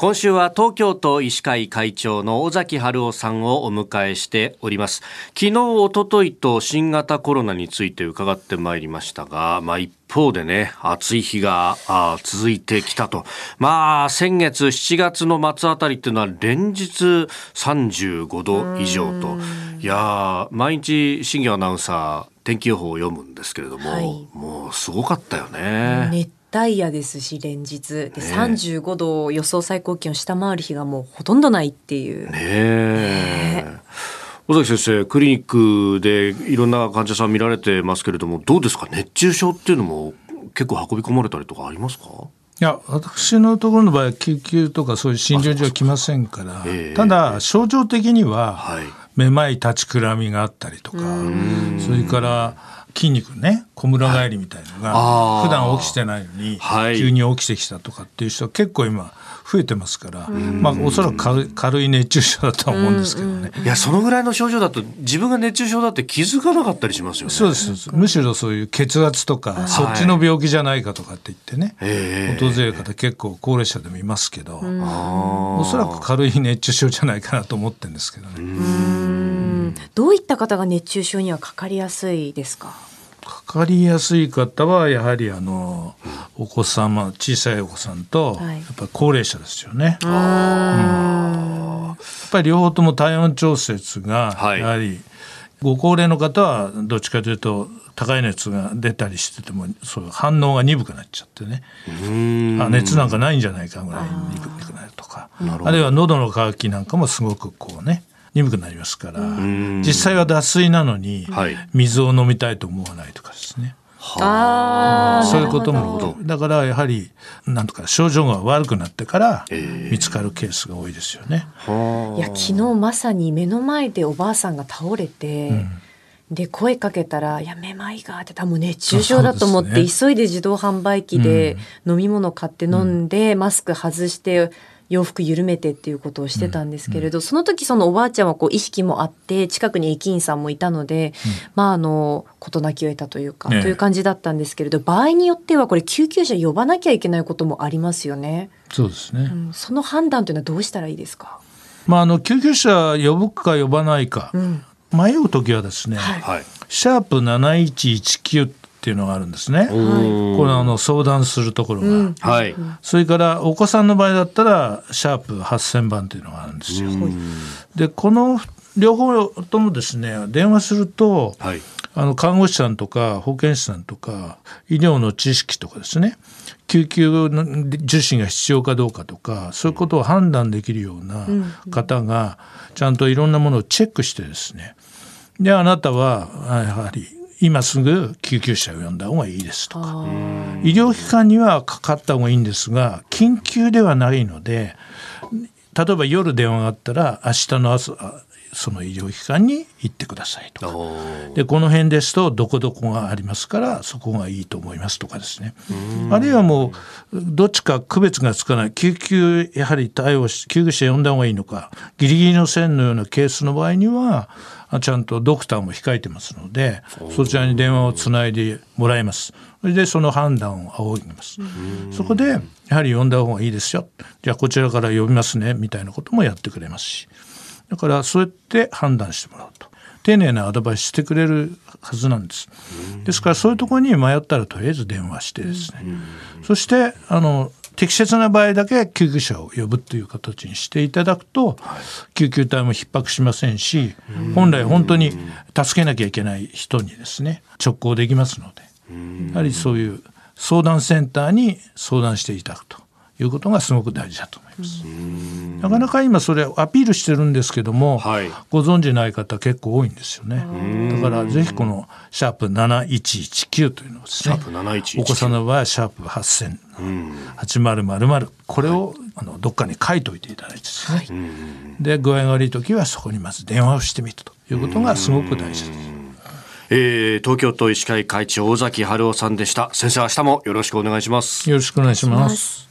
今週は東京都医師会会長の尾崎春夫さんをお迎えしております。昨日おとといと新型コロナについて伺ってまいりましたが、まあ、一方でね暑い日が続いてきたと。まあ先月7月の末あたりっていうのは連日35度以上と。いや毎日新業アナウンサー天気予報を読むんですけれども、はい、もうすごかったよね。ダイヤですし連日。で35度を予想最高気温下回る日がもうほとんどないっていう。ねえ。尾崎先生クリニックでいろんな患者さん見られてますけれどもどうですか？熱中症っていうのも結構運び込まれたりとかありますか？いや私のところの場合は救急とかそういう診療所は来ませんからただ症状的には、はい、めまい立ちくらみがあったりとかそれから筋肉ね小村返りみたいのが普段起きてないのに急に起きてきたとかっていう人は結構今増えてますから、まあおそらく軽い熱中症だとは思うんですけどね。いやそのぐらいの症状だと自分が熱中症だって気づかなかったりしますよね。そうですむしろそういう血圧とか、そっちの病気じゃないかとかって言ってね、訪れる方結構高齢者でもいますけど、おそらく軽い熱中症じゃないかなと思ってるんですけどね。どういった方が熱中症にはかかりやすいですか？かかりやすい方はやはりあのお子様小さいお子さんとやっぱり高齢者ですよね。うん、やっぱり両方とも体温調節がやはり、ご高齢の方はどっちかというと高い熱が出たりしててもそう反応が鈍くなっちゃってね。あ熱なんかないんじゃないかぐらい鈍くなるとか。あるいは喉の渇きなんかもすごくこうね鈍くなりますから実際は脱水なのに水を飲みたいと思わないとかですね。はあ、そういうことも。だからやはりなんとか症状が悪くなってから見つかるケースが多いですよね。いや昨日まさに目の前でおばあさんが倒れて、うん、で声かけたら「いやめまいが」って多分熱中症だと思って、ね、急いで自動販売機で飲み物買って飲んで、うん、マスク外して洋服緩めてっていうことをしてたんですけれど、うん。うん、その時そのおばあちゃんはこう意識もあって近くに駅員さんもいたので、うん、まああの事なきを得たというか、ね、という感じだったんですけれど場合によってはこれ救急車呼ばなきゃいけないこともありますよね。そうですね、その判断というのはどうしたらいいですか？まああの救急車呼ぶか呼ばないか、迷う時はですね、はい、シャープ7119っていうのがあるんですね。これあの相談するところが、うん、はい。それからお子さんの場合だったらシャープ8000番っていうのがあるんですよ。でこの両方ともですね電話すると、はい、あの看護師さんとか保健師さんとか医療の知識とかですね救急の受診が必要かどうかとかそういうことを判断できるような方がちゃんといろんなものをチェックしてですね。であなたはやはり今すぐ救急車を呼んだ方がいいですとか。医療機関にはかかった方がいいんですが緊急ではないので例えば夜電話があったら明日の朝その医療機関に行ってくださいとかでこの辺ですとどこどこがありますからそこがいいと思いますとかですねあるいはもうどっちか区別がつかない救急やはり対応し救急車呼んだ方がいいのかギリギリの線のようなケースの場合にはちゃんとドクターも控えてますのでそちらに電話をつないでもらいます。それでその判断を仰ぎます。そこでやはり呼んだ方がいいですよ。じゃあこちらから呼びますねみたいなこともやってくれますし。だからそうやって判断してもらうと。丁寧なアドバイスしてくれるはずなんです。ですからそういうところに迷ったらとりあえず電話してですね。そしてあの適切な場合だけ救急車を呼ぶという形にしていただくと、救急隊も逼迫しませんし、本来本当に助けなきゃいけない人にですね直行できますのでやはりそういう相談センターに相談していただくということがすごく大事だと思います。なかなか今それアピールしてるんですけども、はい、ご存じない方結構多いんですよね。だからぜひこのシャープ7119というのをですね、お子さんの場合はシャープ8000、8000これをあのどっかに書いといていただいてですね、はい、で具合が悪い時はそこにまず電話をしてみるということがすごく大事です。えー、東京都医師会会長尾崎春夫さんでした。先生明日もよろしくお願いします。よろしくお願いします